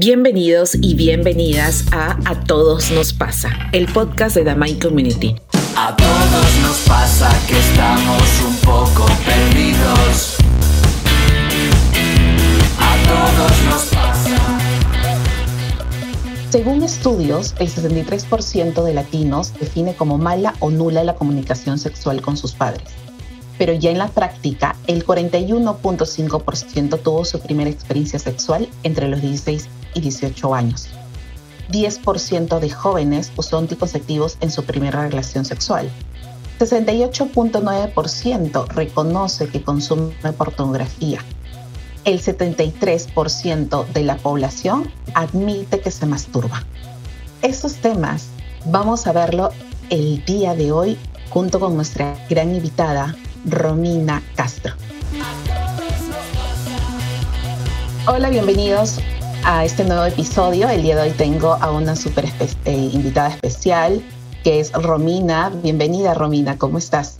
Bienvenidos y bienvenidas a A Todos Nos Pasa, el podcast de Mind Community. A todos nos pasa que estamos un poco perdidos. A todos nos pasa. Según estudios, el 63% de latinos define como mala o nula la comunicación sexual con sus padres. Pero ya en la práctica, el 41.5% tuvo su primera experiencia sexual entre los 16 y 18 años. 10% de jóvenes usó anticonceptivos en su primera relación sexual. 68.9% reconoce que consume pornografía. El 73% de la población admite que se masturba. Estos temas vamos a verlo el día de hoy junto con nuestra gran invitada, Romina Castro. Hola, bienvenidos a este nuevo episodio. El día de hoy tengo a una súper eh, invitada especial que es Romina. Bienvenida, Romina, ¿cómo estás?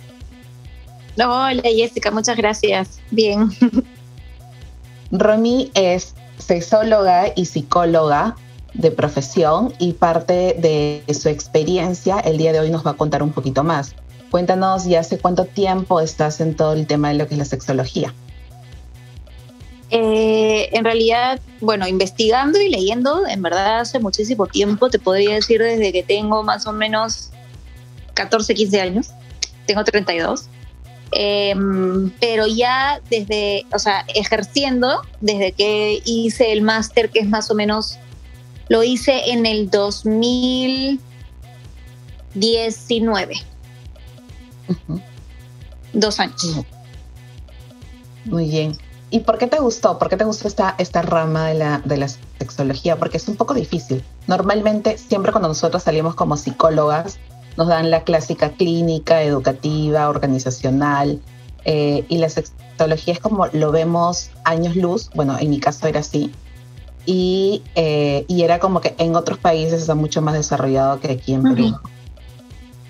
Hola, Jessica, muchas gracias. Bien. Romy es sexóloga y psicóloga de profesión y parte de su experiencia el día de hoy nos va a contar un poquito más. Cuéntanos ya hace cuánto tiempo estás en todo el tema de lo que es la sexología. Eh, en realidad, bueno, investigando y leyendo, en verdad hace muchísimo tiempo, te podría decir desde que tengo más o menos 14, 15 años, tengo 32, em, pero ya desde, o sea, ejerciendo, desde que hice el máster, que es más o menos, lo hice en el 2019. Dos años. Muy bien. ¿Y por qué te gustó? ¿Por qué te gustó esta, esta rama de la, de la sexología? Porque es un poco difícil. Normalmente, siempre cuando nosotros salimos como psicólogas, nos dan la clásica clínica, educativa, organizacional, eh, y la sexología es como lo vemos años luz, bueno, en mi caso era así, y, eh, y era como que en otros países está mucho más desarrollado que aquí en Perú.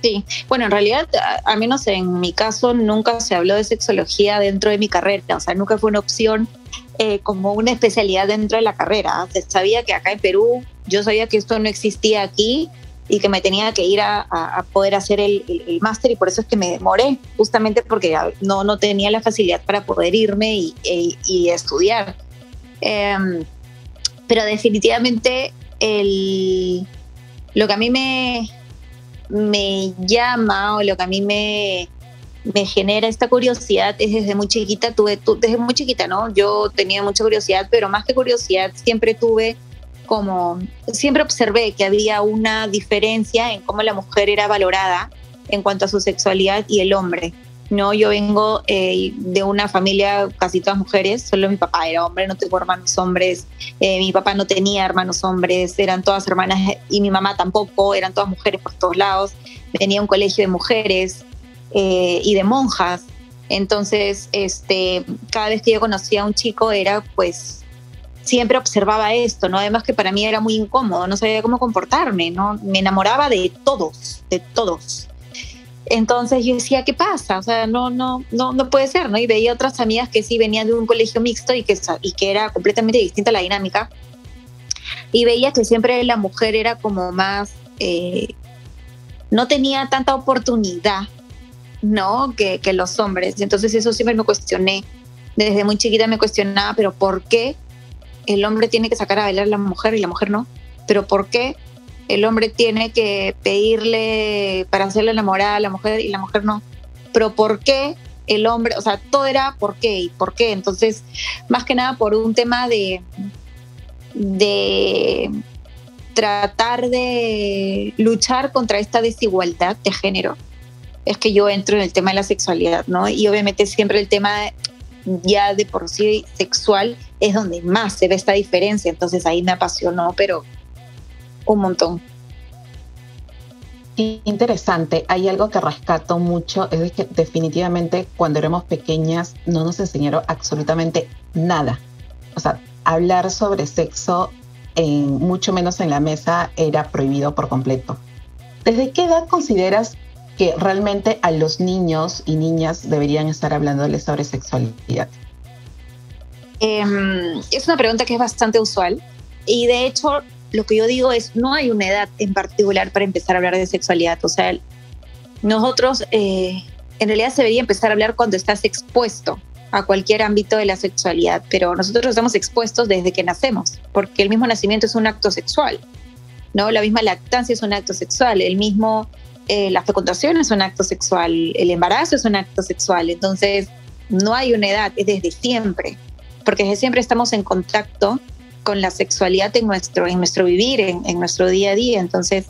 Sí, bueno, en realidad, al menos en mi caso, nunca se habló de sexología dentro de mi carrera, o sea, nunca fue una opción eh, como una especialidad dentro de la carrera. Sabía que acá en Perú, yo sabía que esto no existía aquí y que me tenía que ir a, poder hacer el, máster y por eso es que me demoré, justamente porque no, no tenía la facilidad para poder irme y, e, estudiar. Em, pero definitivamente el, lo que a mí me, me llama o lo que a mí me, me genera esta curiosidad es desde muy chiquita, tuve, desde muy chiquita, ¿no? Yo tenía mucha curiosidad, pero más que curiosidad, siempre tuve como, siempre observé que había una diferencia en cómo la mujer era valorada en cuanto a su sexualidad y el hombre. No, yo vengo eh, de una familia casi todas mujeres, solo mi papá era hombre, no tengo hermanos hombres, eh, mi papá no tenía hermanos hombres, eran todas hermanas y mi mamá tampoco, eran todas mujeres por todos lados, tenía un colegio de mujeres eh, y de monjas, entonces este, cada vez que yo conocía a un chico era pues siempre observaba esto, ¿no? Además que para mí era muy incómodo, no sabía cómo comportarme, ¿no? Me enamoraba de todos, de todos. Entonces yo decía, ¿qué pasa? O sea, no, no, no, no puede ser, ¿no? Y veía otras amigas que sí venían de un colegio mixto y que, y que era completamente distinta la dinámica. Y veía que siempre la mujer era como más, eh, no tenía tanta oportunidad, ¿no? Que, que los hombres. Entonces eso siempre me cuestioné. Desde muy chiquita me cuestionaba, pero ¿por qué el hombre tiene que sacar a bailar a la mujer y la mujer no? ¿Pero por qué el hombre tiene que pedirle para hacerle enamorada a la mujer y la mujer no. Pero ¿por qué el hombre? O sea, todo era por qué y por qué. Entonces, más que nada por un tema de, de tratar de luchar contra esta desigualdad de género, es que yo entro en el tema de la sexualidad, ¿no? Y obviamente siempre el tema ya de por sí sexual es donde más se ve esta diferencia, entonces ahí me apasionó, pero un montón. Interesante, hay algo que rescato mucho, es que definitivamente cuando éramos pequeñas no nos enseñaron absolutamente nada. O sea, hablar sobre sexo, en, mucho menos en la mesa, era prohibido por completo. ¿Desde qué edad consideras que realmente a los niños y niñas deberían estar hablándoles sobre sexualidad? Em, es una pregunta que es bastante usual y de hecho, lo que yo digo es, no hay una edad en particular para empezar a hablar de sexualidad. O sea, nosotros eh, en realidad se debería empezar a hablar cuando estás expuesto a cualquier ámbito de la sexualidad, pero nosotros estamos expuestos desde que nacemos, porque el mismo nacimiento es un acto sexual, ¿no? La misma lactancia es un acto sexual, el mismo, eh, la fecundación es un acto sexual, el embarazo es un acto sexual, entonces no hay una edad, es desde siempre, porque desde siempre estamos en contacto con la sexualidad en nuestro, en nuestro vivir, en, en nuestro día a día, entonces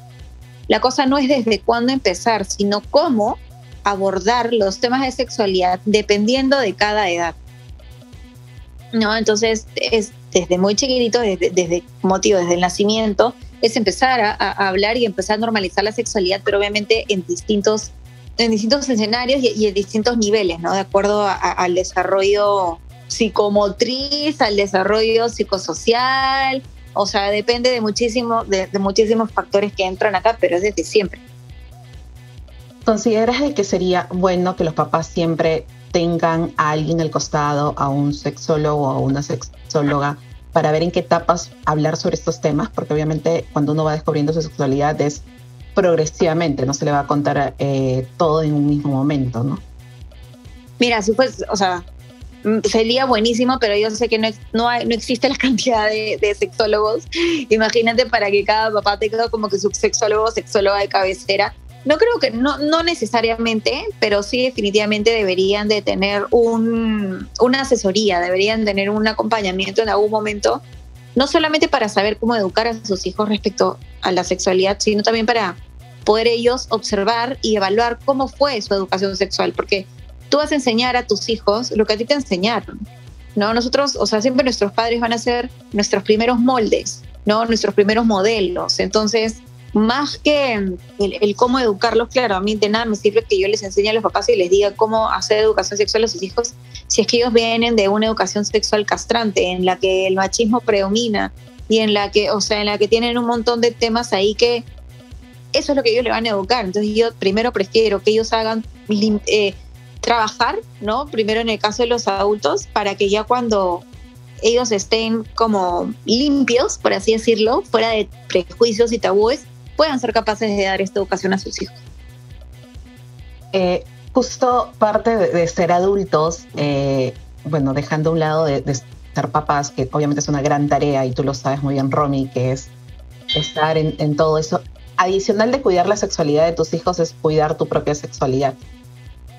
la cosa no es desde cuándo empezar, sino cómo abordar los temas de sexualidad dependiendo de cada edad. ¿No? Entonces, es desde muy chiquitito, desde, desde motivo, desde el nacimiento, es empezar a, hablar y empezar a normalizar la sexualidad, pero obviamente en distintos, en distintos escenarios y, en distintos niveles, ¿no? De acuerdo al desarrollo psicomotriz, al desarrollo psicosocial, o sea, depende de, muchísimo, de muchísimos factores que entran acá, pero es desde siempre. ¿Consideras que sería bueno que los papás siempre tengan a alguien al costado, a un sexólogo o a una sexóloga, para ver en qué etapas hablar sobre estos temas? Porque obviamente cuando uno va descubriendo su sexualidad es progresivamente, no se le va a contar eh, todo en un mismo momento, ¿no? Mira, si pues, o sea, sería buenísimo, pero yo sé que no, no, no existe la cantidad de, de, sexólogos. Imagínate para que cada papá tenga como que su sexólogo o sexóloga de cabecera no creo que, no, no necesariamente, pero sí definitivamente deberían de tener un, una asesoría, deberían tener un acompañamiento en algún momento, no solamente para saber cómo educar a sus hijos respecto a la sexualidad, sino también para poder ellos observar y evaluar cómo fue su educación sexual, porque tú vas a enseñar a tus hijos lo que a ti te enseñaron. ¿no? Nosotros, o sea, siempre nuestros padres van a ser nuestros primeros moldes, ¿no? Nuestros primeros modelos. Entonces, más que el, cómo educarlos, claro, a mí de nada me sirve que yo les enseñe a los papás y les diga cómo hacer educación sexual a sus hijos si es que ellos vienen de una educación sexual castrante, en la que el machismo predomina y en la que, o sea, en la que tienen un montón de temas ahí que eso es lo que ellos le van a educar. Entonces yo primero prefiero que ellos hagan eh, trabajar, ¿no? Primero en el caso de los adultos, para que ya cuando ellos estén como limpios, por así decirlo, fuera de prejuicios y tabúes, puedan ser capaces de dar esta educación a sus hijos. Eh, justo parte de, ser adultos, eh, bueno, dejando a un lado de, ser papás, que obviamente es una gran tarea y tú lo sabes muy bien, Romy, que es estar en, todo eso. Adicional de cuidar la sexualidad de tus hijos es cuidar tu propia sexualidad.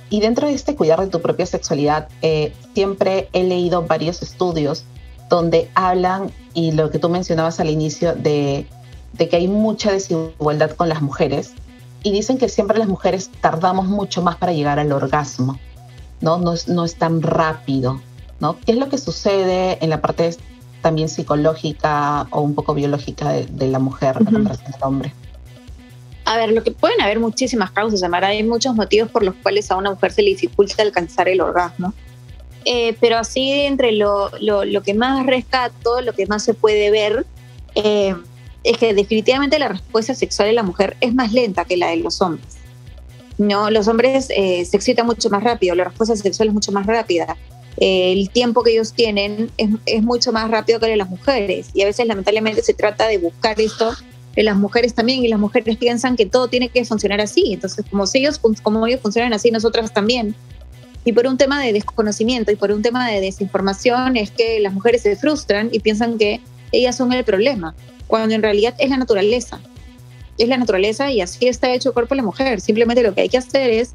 Y dentro de este cuidar de tu propia sexualidad, eh, siempre he leído varios estudios donde hablan, y lo que tú mencionabas al inicio, de de que hay mucha desigualdad con las mujeres y dicen que siempre las mujeres tardamos mucho más para llegar al orgasmo, ¿no? No es, no es tan rápido, ¿no? ¿Qué es lo que sucede en la parte también psicológica o un poco biológica de, la mujer uh -huh. del hombre? A ver, lo que pueden haber muchísimas causas, Amara. Hay muchos motivos por los cuales a una mujer se le dificulta alcanzar el orgasmo. Eh, pero así, entre lo, lo, lo, que más rescato, lo que más se puede ver, eh, es que definitivamente la respuesta sexual de la mujer es más lenta que la de los hombres. No, los hombres eh, se excitan mucho más rápido, la respuesta sexual es mucho más rápida. Eh, el tiempo que ellos tienen es, es, mucho más rápido que el de las mujeres. Y a veces, lamentablemente, se trata de buscar esto las mujeres también. Y las mujeres piensan que todo tiene que funcionar así. Entonces, como, ellos, como ellos funcionan así, nosotras también. Y por un tema de desconocimiento y por un tema de desinformación, es que las mujeres se frustran y piensan que ellas son el problema cuando en realidad es la naturaleza. Es la naturaleza y así está hecho el cuerpo de la mujer. Simplemente lo que hay que hacer es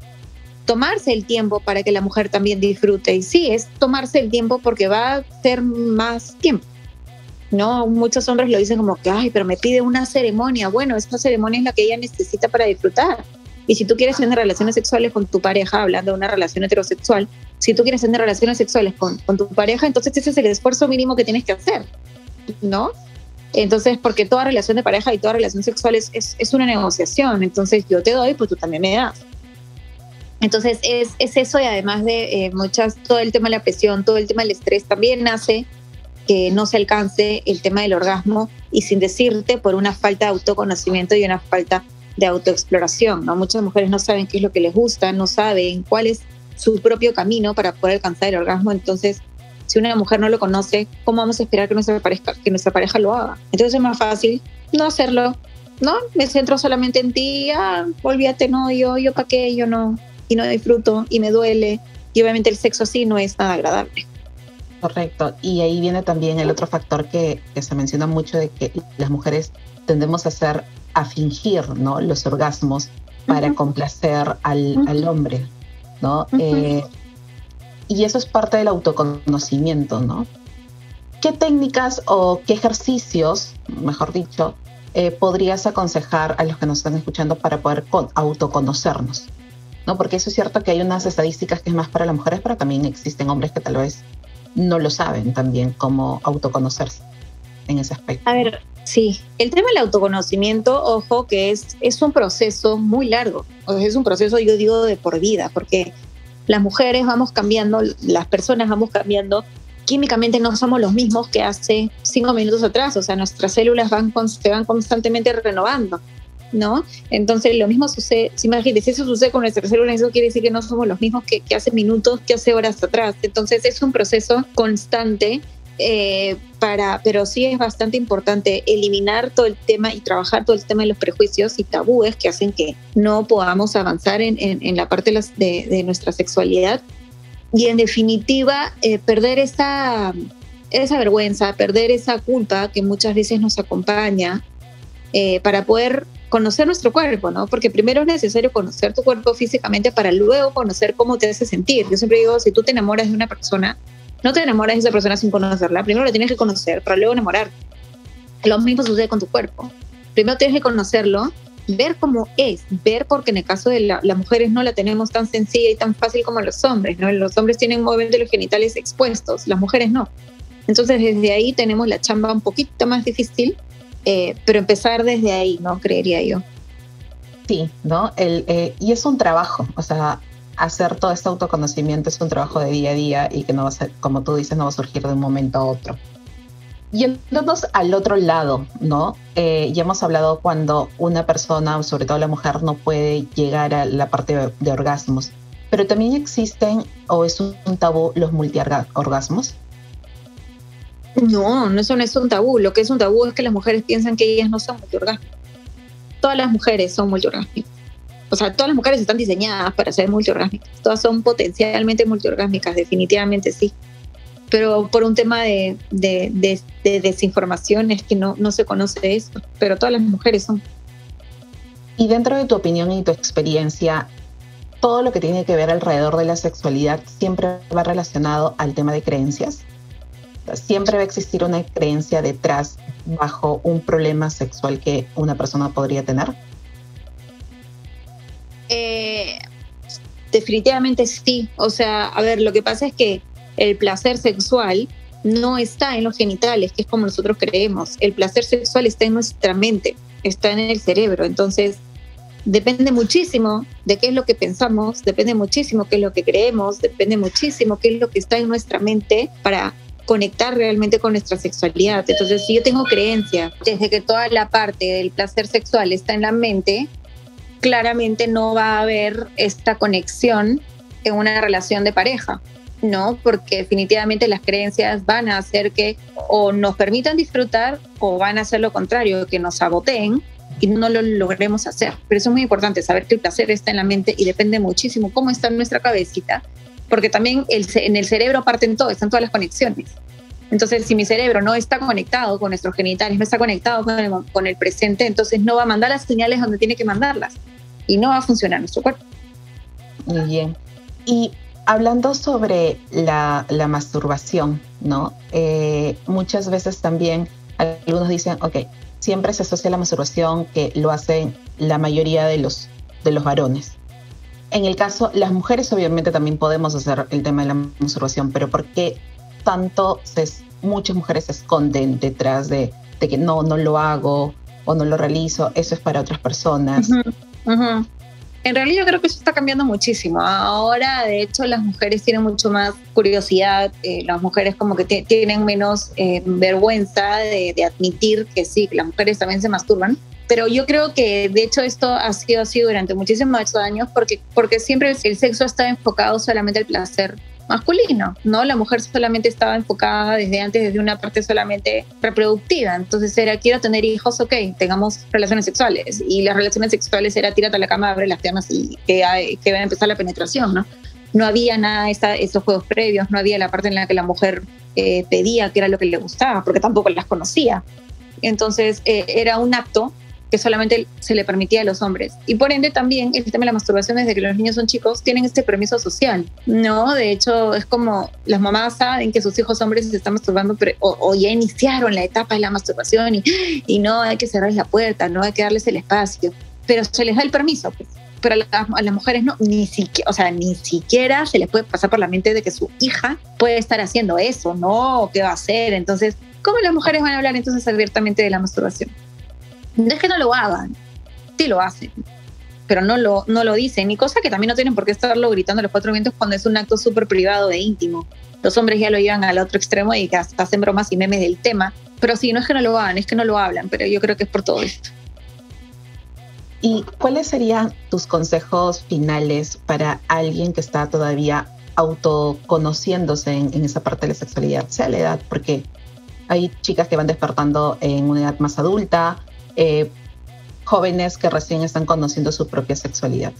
tomarse el tiempo para que la mujer también disfrute. Y sí, es tomarse el tiempo porque va a ser más tiempo. No, muchos hombres lo dicen como que, ay, pero me pide una ceremonia. Bueno, esta ceremonia es la que ella necesita para disfrutar. Y si tú quieres tener relaciones sexuales con tu pareja, hablando de una relación heterosexual, si tú quieres tener relaciones sexuales con, con tu pareja, entonces ese es el esfuerzo mínimo que tienes que hacer, ¿no? Entonces, porque toda relación de pareja y toda relación sexual es, es, una negociación. Entonces, yo te doy, pues tú también me das. Entonces, es, es eso y además de eh, muchas, todo el tema de la presión, todo el tema del estrés también hace que no se alcance el tema del orgasmo y sin decirte por una falta de autoconocimiento y una falta de autoexploración. ¿no? Muchas mujeres no saben qué es lo que les gusta, no saben cuál es su propio camino para poder alcanzar el orgasmo. Entonces, Si una mujer no lo conoce, ¿cómo vamos a esperar que nuestra pareja, que nuestra pareja lo haga? Entonces es más fácil no hacerlo, ¿no? Me centro solamente en ti, ah, olvídate, no, yo, yo para qué, yo no, y no disfruto, y me duele, y obviamente el sexo así no es nada agradable. Correcto, y ahí viene también el otro factor que, que se menciona mucho de que las mujeres tendemos a hacer, a fingir, ¿no? Los orgasmos para complacer al, al, hombre, ¿no? eh, y eso es parte del autoconocimiento, ¿no? ¿Qué técnicas o qué ejercicios, mejor dicho, eh, podrías aconsejar a los que nos están escuchando para poder autoconocernos? ¿No? Porque eso es cierto que hay unas estadísticas que es más para las mujeres, pero también existen hombres que tal vez no lo saben también cómo autoconocerse en ese aspecto. A ver, sí, el tema del autoconocimiento, ojo, que es, es un proceso muy largo, o sea, es un proceso, yo digo, de por vida, porque las mujeres vamos cambiando, las personas vamos cambiando, químicamente no somos los mismos que hace cinco minutos atrás, o sea, nuestras células van, se van constantemente renovando. ¿No? Entonces lo mismo sucede, si imagínense, eso sucede con nuestras células, eso quiere decir que no somos los mismos que, que hace minutos, que hace horas atrás. Entonces es un proceso constante eh, para, pero sí es bastante importante eliminar todo el tema y trabajar todo el tema de los prejuicios y tabúes que hacen que no podamos avanzar en, en, en la parte de, las, de, de, nuestra sexualidad y en definitiva eh, perder esa, esa vergüenza, perder esa culpa que muchas veces nos acompaña eh, para poder conocer nuestro cuerpo, ¿no? Porque primero es necesario conocer tu cuerpo físicamente para luego conocer cómo te hace sentir. Yo siempre digo, si tú te enamoras de una persona, no te enamoras de esa persona sin conocerla. Primero la tienes que conocer para luego enamorar. Lo mismo sucede con tu cuerpo. Primero tienes que conocerlo, ver cómo es, ver porque en el caso de la, las mujeres no la tenemos tan sencilla y tan fácil como los hombres, ¿no? Los hombres tienen obviamente los genitales expuestos, las mujeres no. Entonces desde ahí tenemos la chamba un poquito más difícil, eh, pero empezar desde ahí, ¿no? Creería yo. Sí, ¿no? El, eh, y es un trabajo, o sea, hacer todo este autoconocimiento es un trabajo de día a día y que no va a ser, como tú dices, no va a surgir de un momento a otro. Yéndonos al otro lado, ¿no? Eh, ya hemos hablado cuando una persona, sobre todo la mujer, no puede llegar a la parte de, de orgasmos, pero también existen, o es un tabú, los multiorgasmos. No, no, es un tabú. Lo que es un tabú es que las mujeres piensan que ellas no son multiorgásmicas. Todas las mujeres son multiorgásmicas o sea, todas las mujeres están diseñadas para ser multiorgásmicas, todas son potencialmente multiorgásmicas, definitivamente sí. Pero por un tema de, de desinformación es que no, no se conoce eso, pero todas las mujeres son. Y dentro de tu opinión y tu experiencia, todo lo que tiene que ver alrededor de la sexualidad siempre va relacionado al tema de creencias. Siempre va a existir una creencia detrás bajo un problema sexual que una persona podría tener. Eh, definitivamente sí. O sea, a ver, lo que pasa es que el placer sexual no está en los genitales, que es como nosotros creemos. El placer sexual está en nuestra mente, está en el cerebro. Entonces, depende muchísimo de qué es lo que pensamos, depende muchísimo qué es lo que creemos, depende muchísimo qué es lo que está en nuestra mente para conectar realmente con nuestra sexualidad. Entonces, si yo tengo creencia desde que toda la parte del placer sexual está en la mente, claramente no va a haber esta conexión en una relación de pareja, ¿no? Porque definitivamente las creencias van a hacer que o nos permitan disfrutar o van a hacer lo contrario, que nos saboteen y no lo logremos hacer. Pero eso es muy importante, saber que el placer está en la mente y depende muchísimo cómo está nuestra cabecita, porque también el, en el cerebro parten todo, están todas las conexiones. Entonces, si mi cerebro no está conectado con nuestros genitales, no está conectado con el, con el presente, entonces no va a mandar las señales donde tiene que mandarlas y no va a funcionar nuestro cuerpo. Muy bien. Y hablando sobre la, la masturbación, ¿no? Eh, muchas veces también algunos dicen, ok, siempre se asocia la masturbación que lo hacen la mayoría de los, de los varones. En el caso, las mujeres obviamente también podemos hacer el tema de la masturbación, pero ¿por qué tanto se, muchas mujeres se esconden detrás de, de, que no, no lo hago o no lo realizo, eso es para otras personas? En realidad yo creo que eso está cambiando muchísimo. Ahora, de hecho, las mujeres tienen mucho más curiosidad, eh, las mujeres como que tienen menos eh, vergüenza de, de, admitir que sí, las mujeres también se masturban. Pero yo creo que de hecho esto ha sido así durante muchísimos años porque, porque siempre el sexo está enfocado solamente al placer masculino, ¿no? La mujer solamente estaba enfocada desde antes, desde una parte solamente reproductiva. Entonces era, quiero tener hijos, ok, tengamos relaciones sexuales. Y las relaciones sexuales era, tírate a la cama, abre las piernas y que, que va a empezar la penetración, ¿no? No había nada de esos juegos previos, no había la parte en la que la mujer eh, pedía que era lo que le gustaba, porque tampoco las conocía. Entonces eh, era un acto que solamente se le permitía a los hombres. Y por ende también el tema de la masturbación desde que los niños son chicos tienen este permiso social, ¿no? De hecho es como las mamás saben que sus hijos hombres se están masturbando pero, o, ya iniciaron la etapa de la masturbación y, y no hay que cerrarles la puerta, no hay que darles el espacio, pero se les da el permiso. Pues. Pero a las, mujeres no, ni siquiera, o sea, ni siquiera se les puede pasar por la mente de que su hija puede estar haciendo eso, ¿no? ¿Qué va a hacer? Entonces, ¿cómo las mujeres van a hablar entonces abiertamente de la masturbación? No es que no lo hagan, sí lo hacen, pero no lo, no lo dicen. Y cosa que también no tienen por qué estarlo gritando a los cuatro vientos cuando es un acto súper privado e íntimo. Los hombres ya lo llevan al otro extremo y hasta hacen bromas y memes del tema. Pero sí, no es que no lo hagan, es que no lo hablan, pero yo creo que es por todo esto. ¿Y cuáles serían tus consejos finales para alguien que está todavía autoconociéndose en, en esa parte de la sexualidad, sea la edad? Porque hay chicas que van despertando en una edad más adulta, eh, jóvenes que recién están conociendo su propia sexualidad?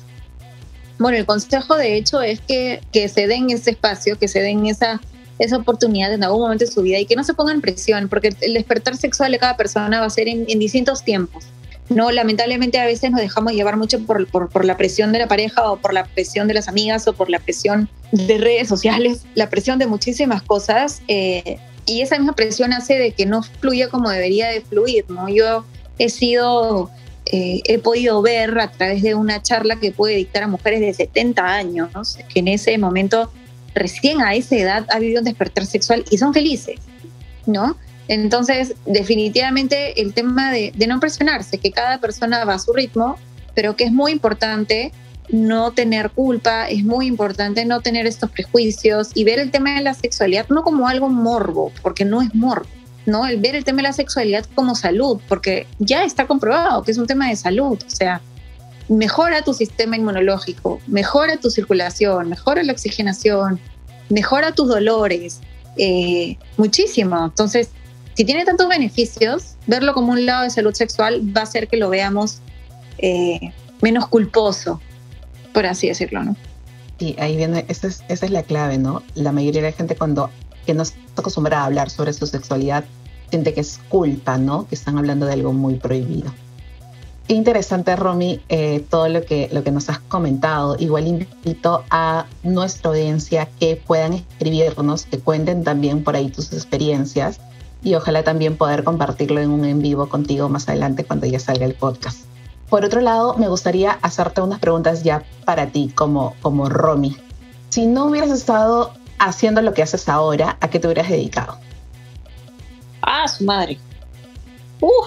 Bueno, el consejo de hecho es que, que se den ese espacio, que se den esa, esa oportunidad en algún momento de su vida y que no se pongan presión, porque el despertar sexual de cada persona va a ser en, distintos tiempos. No, lamentablemente a veces nos dejamos llevar mucho por, por, por, la presión de la pareja o por la presión de las amigas o por la presión de redes sociales, la presión de muchísimas cosas eh, y esa misma presión hace de que no fluya como debería de fluir, ¿no? Yo he sido, eh, he podido ver a través de una charla que puede dictar a mujeres de 70 años, que en ese momento, recién a esa edad, ha vivido un despertar sexual y son felices, ¿no? Entonces, definitivamente el tema de, de no presionarse, que cada persona va a su ritmo, pero que es muy importante no tener culpa, es muy importante no tener estos prejuicios y ver el tema de la sexualidad no como algo morbo, porque no es morbo, ¿no? El ver el tema de la sexualidad como salud, porque ya está comprobado que es un tema de salud, o sea, mejora tu sistema inmunológico, mejora tu circulación, mejora la oxigenación, mejora tus dolores, eh, muchísimo. Entonces, si tiene tantos beneficios, verlo como un lado de salud sexual va a hacer que lo veamos eh, menos culposo, por así decirlo, ¿no? Sí, ahí viene, esa es, esa es la clave, ¿no? La mayoría de la gente cuando que no está acostumbrada a hablar sobre su sexualidad siente que es culpa, ¿no? Que están hablando de algo muy prohibido. Interesante, Romy, eh, todo lo que, lo que nos has comentado. Igual invito a nuestra audiencia que puedan escribirnos, que cuenten también por ahí tus experiencias y ojalá también poder compartirlo en un en vivo contigo más adelante cuando ya salga el podcast. Por otro lado, me gustaría hacerte unas preguntas ya para ti como, como Romy. Si no hubieras estado haciendo lo que haces ahora, ¿a qué te hubieras dedicado? Ah, su madre. Uh,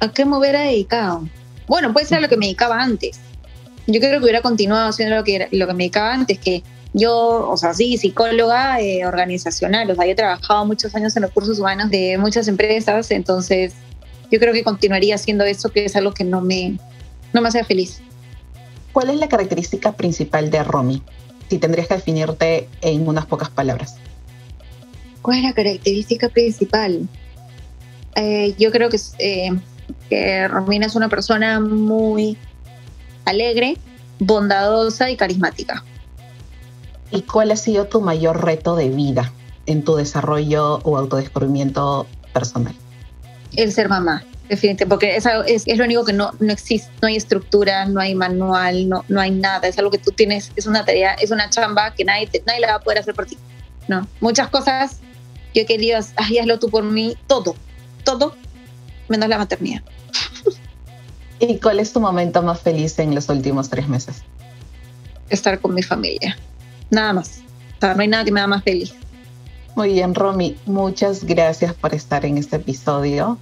¿A qué me hubiera dedicado? Bueno, puede ser a lo que me dedicaba antes. Yo creo que hubiera continuado haciendo lo que, lo que me dedicaba antes, que yo, o sea, sí, psicóloga eh, organizacional, o sea, yo he trabajado muchos años en recursos humanos de muchas empresas, entonces yo creo que continuaría haciendo eso, que es algo que no me, no me hace feliz. ¿Cuál es la característica principal de Romy? Si tendrías que definirte en unas pocas palabras? ¿Cuál es la característica principal? Eh, yo creo que, eh, que Romina es una persona muy alegre, bondadosa y carismática. ¿Y cuál ha sido tu mayor reto de vida en tu desarrollo o autodescubrimiento personal? El ser mamá. Definitivamente, porque es, es, es, lo único que no, no existe, no hay estructura, no hay manual, no, no hay nada, es algo que tú tienes, es una tarea, es una chamba que nadie, nadie la va a poder hacer por ti. No, muchas cosas yo he querido, ay, hazlo tú por mí, todo, todo, menos la maternidad. ¿Y cuál es tu momento más feliz en los últimos tres meses? Estar con mi familia, nada más. O sea, no hay nada que me haga más feliz. Muy bien, Romy, muchas gracias por estar en este episodio.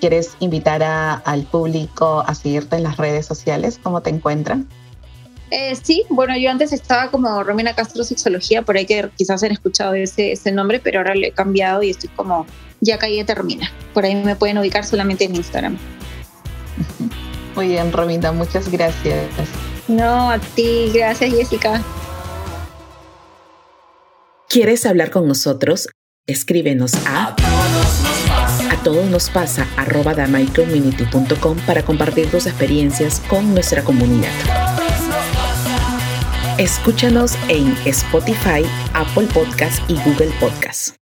¿Quieres invitar al público a seguirte en las redes sociales? ¿Cómo te encuentran? Eh, sí, bueno, yo antes estaba como Romina Castro Sexología, por ahí que quizás han escuchado ese, ese nombre, pero ahora le he cambiado y estoy como ya caí termina. Por ahí me pueden ubicar solamente en Instagram. Muy bien, Romina, muchas gracias. No, a ti, gracias Jessica. ¿Quieres hablar con nosotros? Escríbenos a a todos nos pasa arroba damaiCommunity.com para compartir tus experiencias con nuestra comunidad. Escúchanos en Spotify, Apple Podcast y Google Podcast.